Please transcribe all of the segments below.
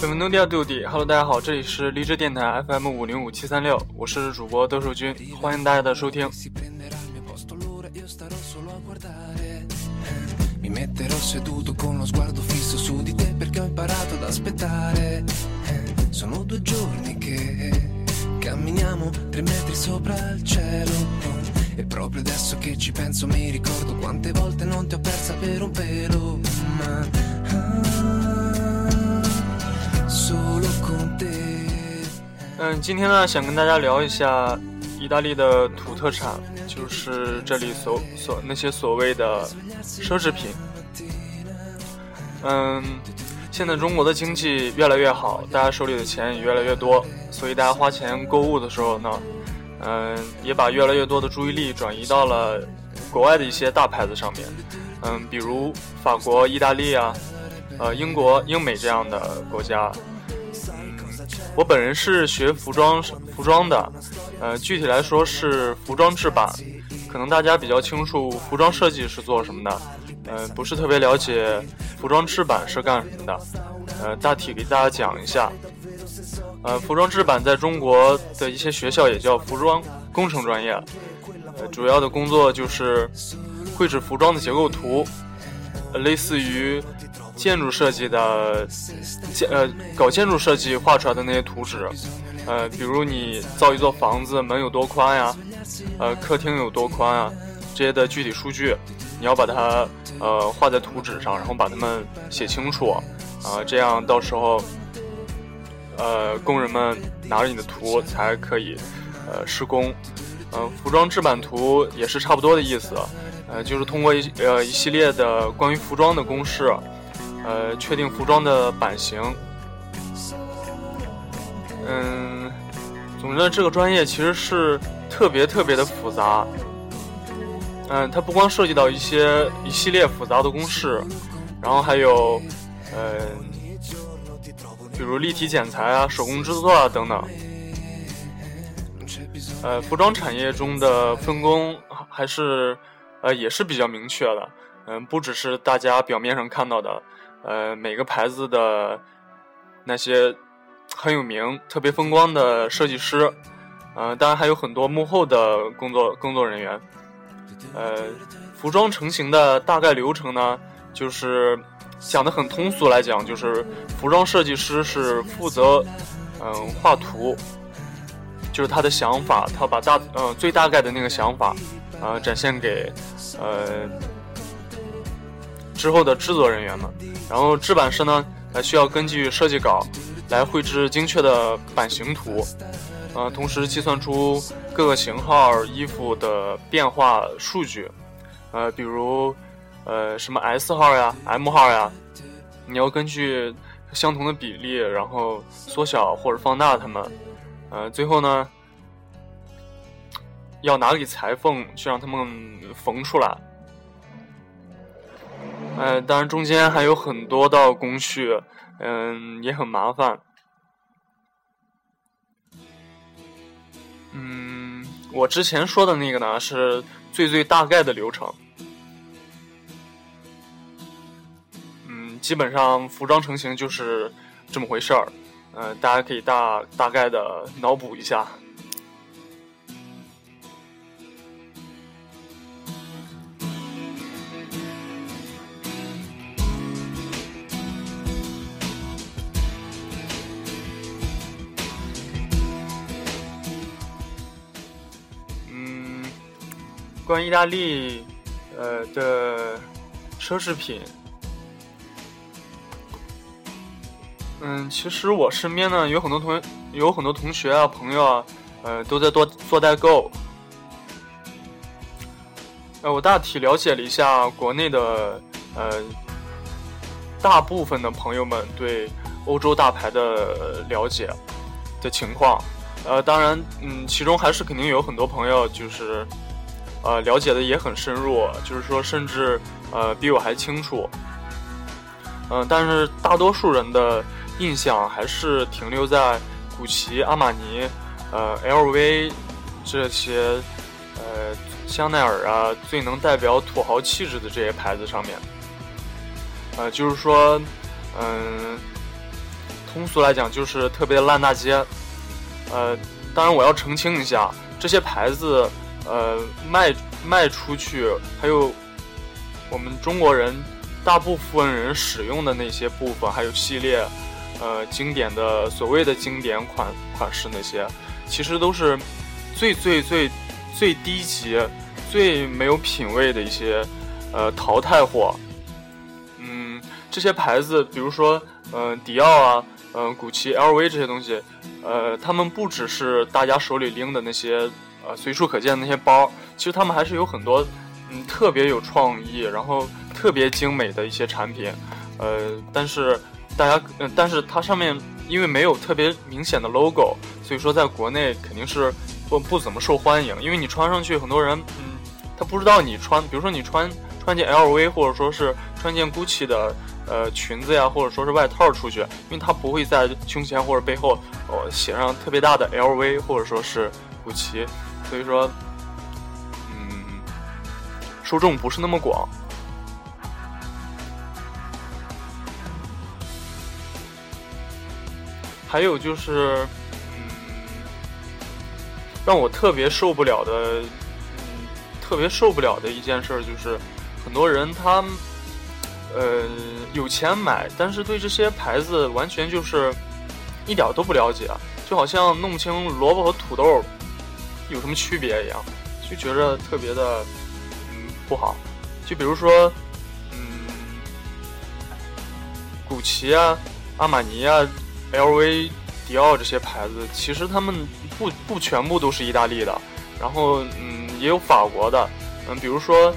本文 No dia do di Hello，大家好，这里是荔枝电台 FM 五零五七三六，我是主播兜售君，欢迎大家的收听。 Mi metterò seduto con lo sguardo fisso su di te perché ho imparato ad aspettare. Eh, Sono due giorni che camminiamo tre metri sopra il cielo. E proprio adesso che ci penso mi ricordo quante volte non ti ho persa per un pelo. Ma 嗯，今天呢，想跟大家聊一下意大利的土特产，就是这里所所那些所谓的奢侈品。嗯，现在中国的经济越来越好，大家手里的钱也越来越多，所以大家花钱购物的时候呢，嗯，也把越来越多的注意力转移到了国外的一些大牌子上面。嗯，比如法国、意大利啊，呃，英国、英美这样的国家。我本人是学服装服装的，呃，具体来说是服装制版，可能大家比较清楚服装设计是做什么的，呃，不是特别了解服装制版是干什么的，呃，大体给大家讲一下，呃，服装制版在中国的一些学校也叫服装工程专业，呃，主要的工作就是绘制服装的结构图，呃类似于。建筑设计的建呃搞建筑设计画出来的那些图纸，呃，比如你造一座房子，门有多宽呀，呃，客厅有多宽啊，这些的具体数据，你要把它呃画在图纸上，然后把它们写清楚，啊、这样到时候呃工人们拿着你的图才可以呃施工。呃，服装制版图也是差不多的意思，呃，就是通过一呃一系列的关于服装的公式。呃，确定服装的版型。嗯，总之这个专业其实是特别特别的复杂。嗯，它不光涉及到一些一系列复杂的公式，然后还有呃，比如立体剪裁啊、手工制作啊等等。呃，服装产业中的分工还是呃也是比较明确的。嗯，不只是大家表面上看到的。呃，每个牌子的那些很有名、特别风光的设计师，呃，当然还有很多幕后的工作工作人员。呃，服装成型的大概流程呢，就是讲的很通俗来讲，就是服装设计师是负责嗯、画图，就是他的想法，他把大呃最大概的那个想法呃展现给呃。之后的制作人员们，然后制版师呢，还需要根据设计稿来绘制精确的版型图，呃，同时计算出各个型号衣服的变化数据，呃，比如呃什么 S 号呀、M 号呀，你要根据相同的比例，然后缩小或者放大它们，呃，最后呢，要拿给裁缝去让它们缝出来。呃，当然中间还有很多道工序，嗯，也很麻烦。嗯，我之前说的那个呢，是最最大概的流程。嗯，基本上服装成型就是这么回事儿。呃，大家可以大大概的脑补一下。关于意大利，呃的奢侈品，嗯，其实我身边呢有很多同有很多同学啊朋友啊，呃都在做做代购。呃，我大体了解了一下国内的呃大部分的朋友们对欧洲大牌的了解的情况，呃，当然，嗯，其中还是肯定有很多朋友就是。呃，了解的也很深入，就是说，甚至呃比我还清楚。嗯、但是大多数人的印象还是停留在古奇、阿玛尼、呃 LV 这些呃香奈儿啊最能代表土豪气质的这些牌子上面。呃，就是说，嗯、通俗来讲就是特别烂大街。呃，当然我要澄清一下，这些牌子，呃，卖卖出去，还有我们中国人大部分人使用的那些部分，还有系列，呃，经典的所谓的经典款款式那些，其实都是最最最最低级、最没有品位的一些呃淘汰货。嗯，这些牌子，比如说，嗯，迪奥啊。嗯，古奇、LV 这些东西，呃，他们不只是大家手里拎的那些，呃，随处可见的那些包，其实他们还是有很多，嗯，特别有创意，然后特别精美的一些产品，呃，但是大家，嗯，但是它上面因为没有特别明显的 logo，所以说在国内肯定是不不怎么受欢迎，因为你穿上去，很多人，嗯，他不知道你穿，比如说你穿穿件 LV，或者说是穿件 GUCCI 的。呃，裙子呀，或者说是外套出去，因为它不会在胸前或者背后哦写上特别大的 LV 或者说是古奇，所以说，嗯，受众不是那么广。还有就是，嗯，让我特别受不了的，嗯，特别受不了的一件事就是，很多人他。呃，有钱买，但是对这些牌子完全就是一点都不了解，就好像弄不清萝卜和土豆有什么区别一样，就觉着特别的嗯不好。就比如说，嗯，古奇啊、阿玛尼啊、LV、迪奥这些牌子，其实他们不不全部都是意大利的，然后嗯也有法国的，嗯，比如说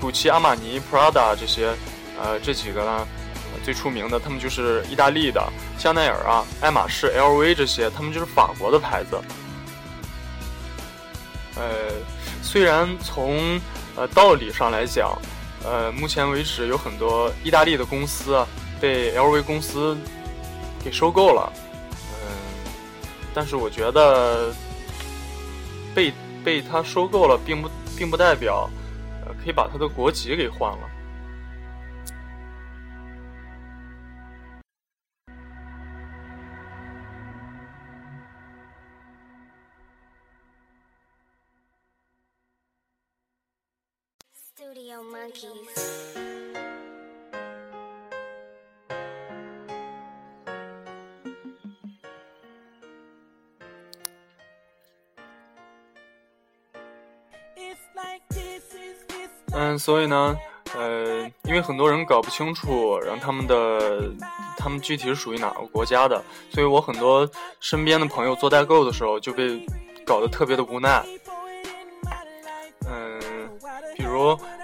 古奇、阿玛尼、Prada 这些。呃，这几个呢，最出名的，他们就是意大利的香奈儿啊、爱马仕、LV 这些，他们就是法国的牌子。呃，虽然从呃道理上来讲，呃，目前为止有很多意大利的公司被 LV 公司给收购了，嗯，但是我觉得被被他收购了，并不并不代表呃可以把他的国籍给换了。嗯，所以呢，呃，因为很多人搞不清楚，然后他们的他们具体是属于哪个国家的，所以我很多身边的朋友做代购的时候就被搞得特别的无奈。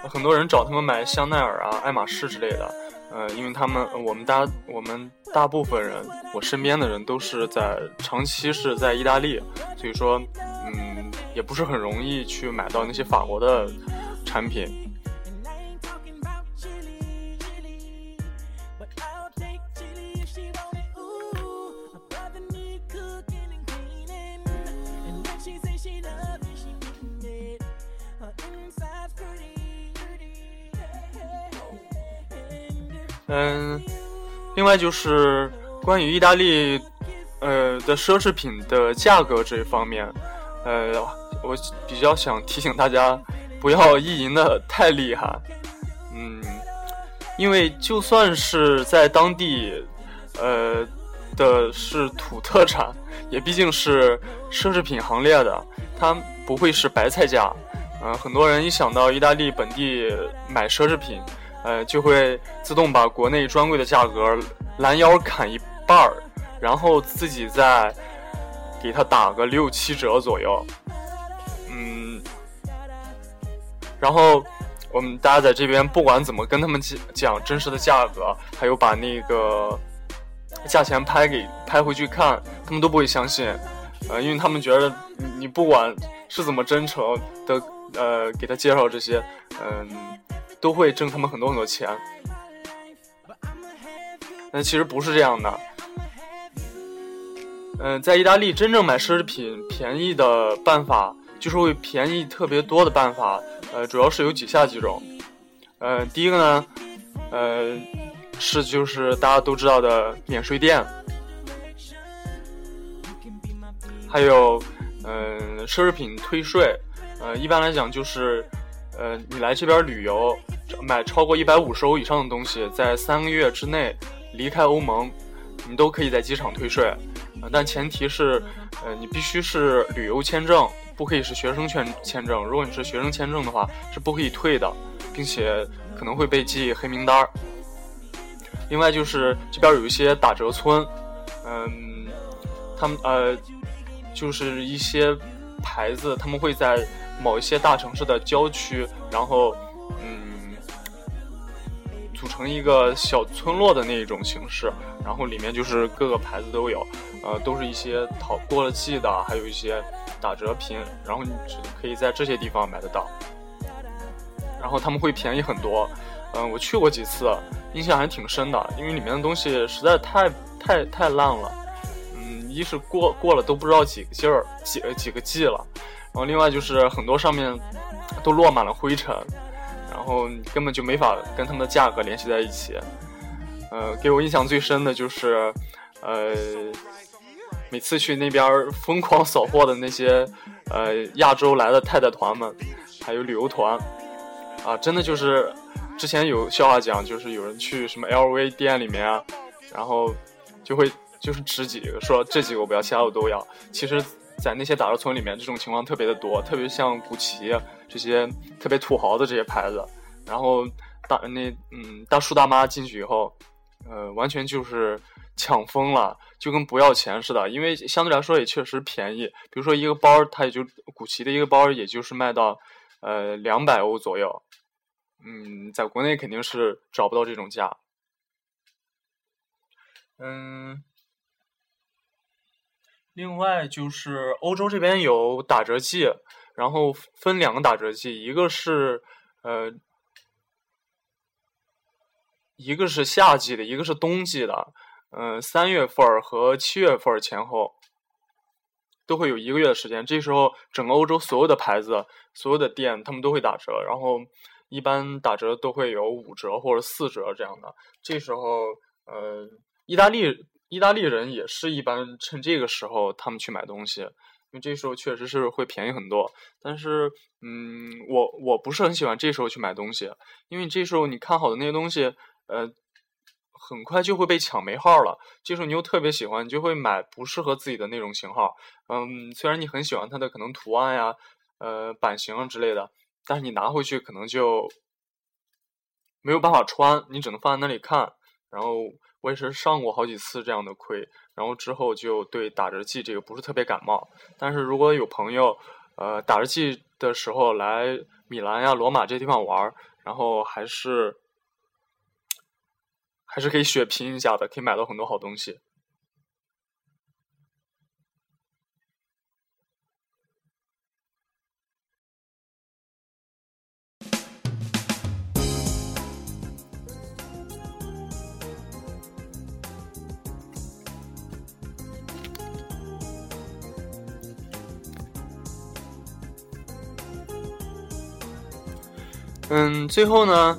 有很多人找他们买香奈儿啊、爱马仕之类的，呃，因为他们我们大我们大部分人，我身边的人都是在长期是在意大利，所以说，嗯，也不是很容易去买到那些法国的产品。嗯，另外就是关于意大利，呃的奢侈品的价格这一方面，呃，我比较想提醒大家不要意淫的太厉害。嗯，因为就算是在当地，呃的是土特产，也毕竟是奢侈品行列的，它不会是白菜价。嗯，很多人一想到意大利本地买奢侈品。呃，就会自动把国内专柜的价格拦腰砍一半儿，然后自己再给他打个六七折左右。嗯，然后我们大家在这边不管怎么跟他们讲讲真实的价格，还有把那个价钱拍给拍回去看，他们都不会相信。呃，因为他们觉得你不管是怎么真诚的，呃，给他介绍这些，嗯。都会挣他们很多很多钱，但其实不是这样的。嗯，在意大利真正买奢侈品便宜的办法，就是会便宜特别多的办法。呃，主要是有几下几种。呃，第一个呢，呃，是就是大家都知道的免税店。还有嗯奢侈品退税，呃一般来讲就是呃你来这边旅游买超过一百五十欧以上的东西，在三个月之内离开欧盟，你都可以在机场退税，但前提是呃你必须是旅游签证，不可以是学生签签证。如果你是学生签证的话，是不可以退的，并且可能会被记黑名单儿。另外就是这边有一些打折村，嗯，他们呃，就是一些牌子，他们会在某一些大城市的郊区，然后嗯，组成一个小村落的那一种形式，然后里面就是各个牌子都有，呃，都是一些淘过了季的，还有一些打折品，然后你只可以在这些地方买得到，然后他们会便宜很多。嗯，我去过几次，印象还挺深的，因为里面的东西实在太太太烂了。一是过过了都不知道几个劲儿几几个季了，然后另外就是很多上面都落满了灰尘，然后根本就没法跟他们的价格联系在一起。呃，给我印象最深的就是，呃，每次去那边疯狂扫货的那些呃亚洲来的太太团们，还有旅游团，啊，真的就是。之前有笑话讲，就是有人去什么 LV 店里面啊，然后就会就是指几个说这几个我不要，其他我都要。其实，在那些打折村里面，这种情况特别的多，特别像古奇这些特别土豪的这些牌子。然后大那嗯大叔大妈进去以后，呃，完全就是抢疯了，就跟不要钱似的。因为相对来说也确实便宜，比如说一个包，它也就古奇的一个包，也就是卖到呃两百欧左右。嗯，在国内肯定是找不到这种价。嗯，另外就是欧洲这边有打折季，然后分两个打折季，一个是呃，一个是夏季的，一个是冬季的。嗯，三月份和七月份前后都会有一个月的时间，这时候整个欧洲所有的牌子、所有的店，他们都会打折，然后。一般打折都会有五折或者四折这样的，这时候，呃，意大利意大利人也是一般趁这个时候他们去买东西，因为这时候确实是会便宜很多。但是，嗯，我我不是很喜欢这时候去买东西，因为这时候你看好的那些东西，呃，很快就会被抢没号了。这时候你又特别喜欢，你就会买不适合自己的那种型号。嗯，虽然你很喜欢它的可能图案呀，呃，版型之类的。但是你拿回去可能就没有办法穿，你只能放在那里看。然后我也是上过好几次这样的亏，然后之后就对打折季这个不是特别感冒。但是如果有朋友，呃，打折季的时候来米兰呀、罗马这些地方玩，然后还是还是可以血拼一下的，可以买到很多好东西。嗯，最后呢，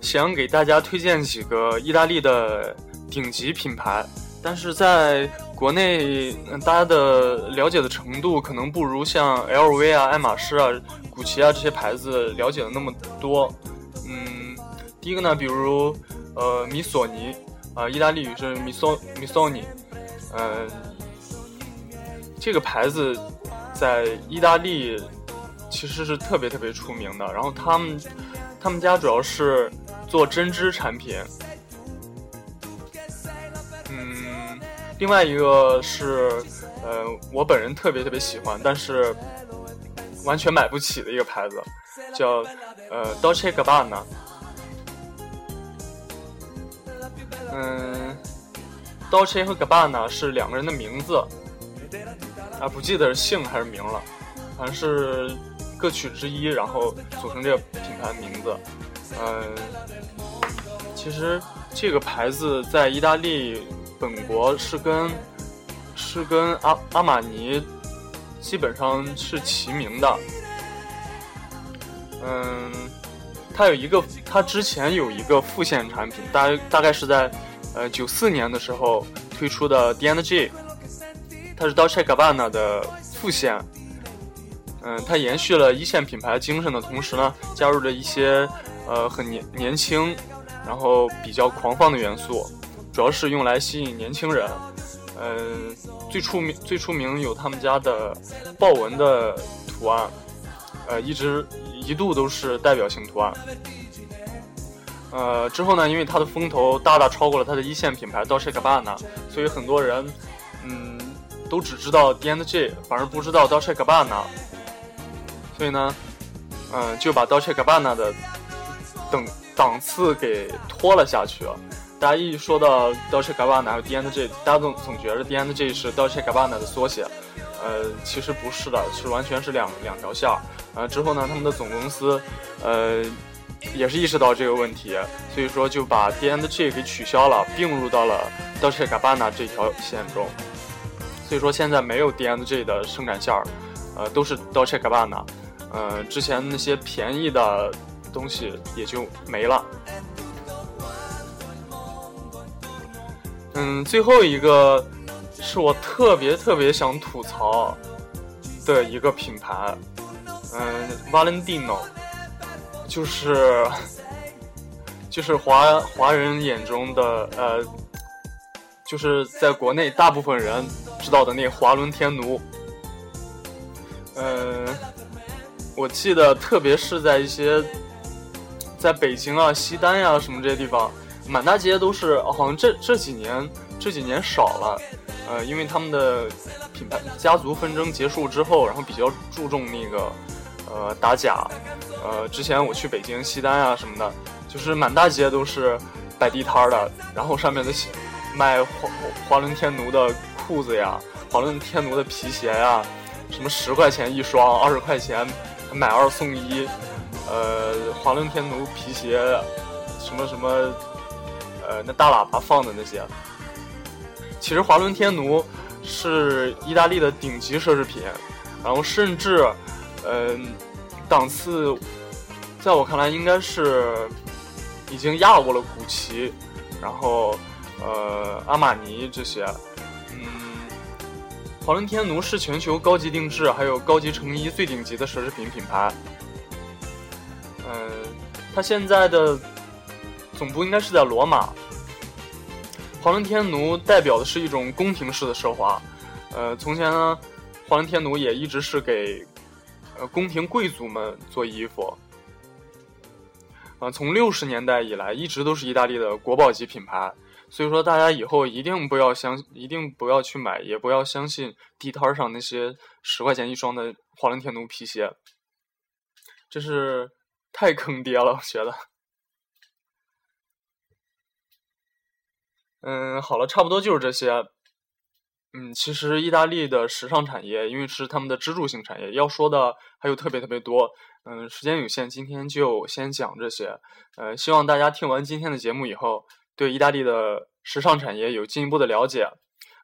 想给大家推荐几个意大利的顶级品牌，但是在国内大家的了解的程度可能不如像 LV 啊、爱马仕啊、古奇啊这些牌子了解的那么多。嗯，第一个呢，比如呃米索尼啊，意大利语是米索米索尼，嗯，这个牌子在意大利。其实是特别特别出名的，然后他们他们家主要是做针织产品，嗯，另外一个是呃我本人特别特别喜欢，但是完全买不起的一个牌子，叫呃 Dolce Gabbana，嗯，Dolce 和 Gabbana 是两个人的名字，啊不记得是姓还是名了，好像是。歌曲之一，然后组成这个品牌名字。嗯，其实这个牌子在意大利本国是跟是跟阿阿玛尼基本上是齐名的。嗯，它有一个，它之前有一个副线产品，大大概是在呃九四年的时候推出的 D N G。它是 Dolce Gabbana 的副线。嗯，它延续了一线品牌精神的同时呢，加入了一些呃很年年轻，然后比较狂放的元素，主要是用来吸引年轻人。嗯，最出名最出名有他们家的豹纹的图案，呃，一直一度都是代表性图案。呃，之后呢，因为它的风头大大超过了它的一线品牌 Dolce Gabbana，所以很多人嗯都只知道 D&G，反而不知道 Dolce Gabbana。所以呢，嗯，就把 Dolce Gabbana 的等档次给拖了下去。大家一说到 Dolce Gabbana 还有 D&G，大家总总觉得 D&G 是 Dolce Gabbana 的缩写，呃，其实不是的，是完全是两两条线儿。呃，之后呢，他们的总公司，呃，也是意识到这个问题，所以说就把 D&G 给取消了，并入到了 Dolce Gabbana 这条线中。所以说现在没有 D&G 的生产线儿，呃，都是 Dolce Gabbana。呃，之前那些便宜的东西也就没了。嗯，最后一个是我特别特别想吐槽的一个品牌，嗯，Valentino，就是就是华华人眼中的呃，就是在国内大部分人知道的那华伦天奴，嗯。我记得，特别是在一些，在北京啊、西单呀什么这些地方，满大街都是。好像这这几年这几年少了，呃，因为他们的品牌家族纷争结束之后，然后比较注重那个呃打假。呃，之前我去北京西单啊什么的，就是满大街都是摆地摊的，然后上面的卖华华伦天奴的裤子呀，华伦天奴的皮鞋呀，什么十块钱一双，二十块钱。买二送一，呃，华伦天奴皮鞋，什么什么，呃，那大喇叭放的那些。其实华伦天奴是意大利的顶级奢侈品，然后甚至，嗯，档次，在我看来应该是已经压过了古奇，然后，呃，阿玛尼这些。华伦天奴是全球高级定制还有高级成衣最顶级的奢侈品品牌。呃，它现在的总部应该是在罗马。华伦天奴代表的是一种宫廷式的奢华。呃，从前呢，华伦天奴也一直是给呃宫廷贵族们做衣服。啊，从六十年代以来，一直都是意大利的国宝级品牌。所以说，大家以后一定不要相，一定不要去买，也不要相信地摊上那些十块钱一双的华伦天奴皮鞋，这是太坑爹了，我觉得。嗯，好了，差不多就是这些。嗯，其实意大利的时尚产业，因为是他们的支柱性产业，要说的还有特别特别多。嗯，时间有限，今天就先讲这些。呃，希望大家听完今天的节目以后。对意大利的时尚产业有进一步的了解，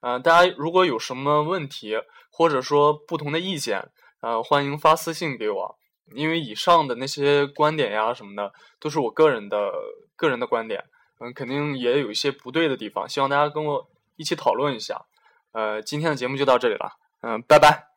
嗯，大家如果有什么问题或者说不同的意见，呃，欢迎发私信给我，因为以上的那些观点呀什么的都是我个人的个人的观点，嗯，肯定也有一些不对的地方，希望大家跟我一起讨论一下。呃，今天的节目就到这里了，嗯，拜拜。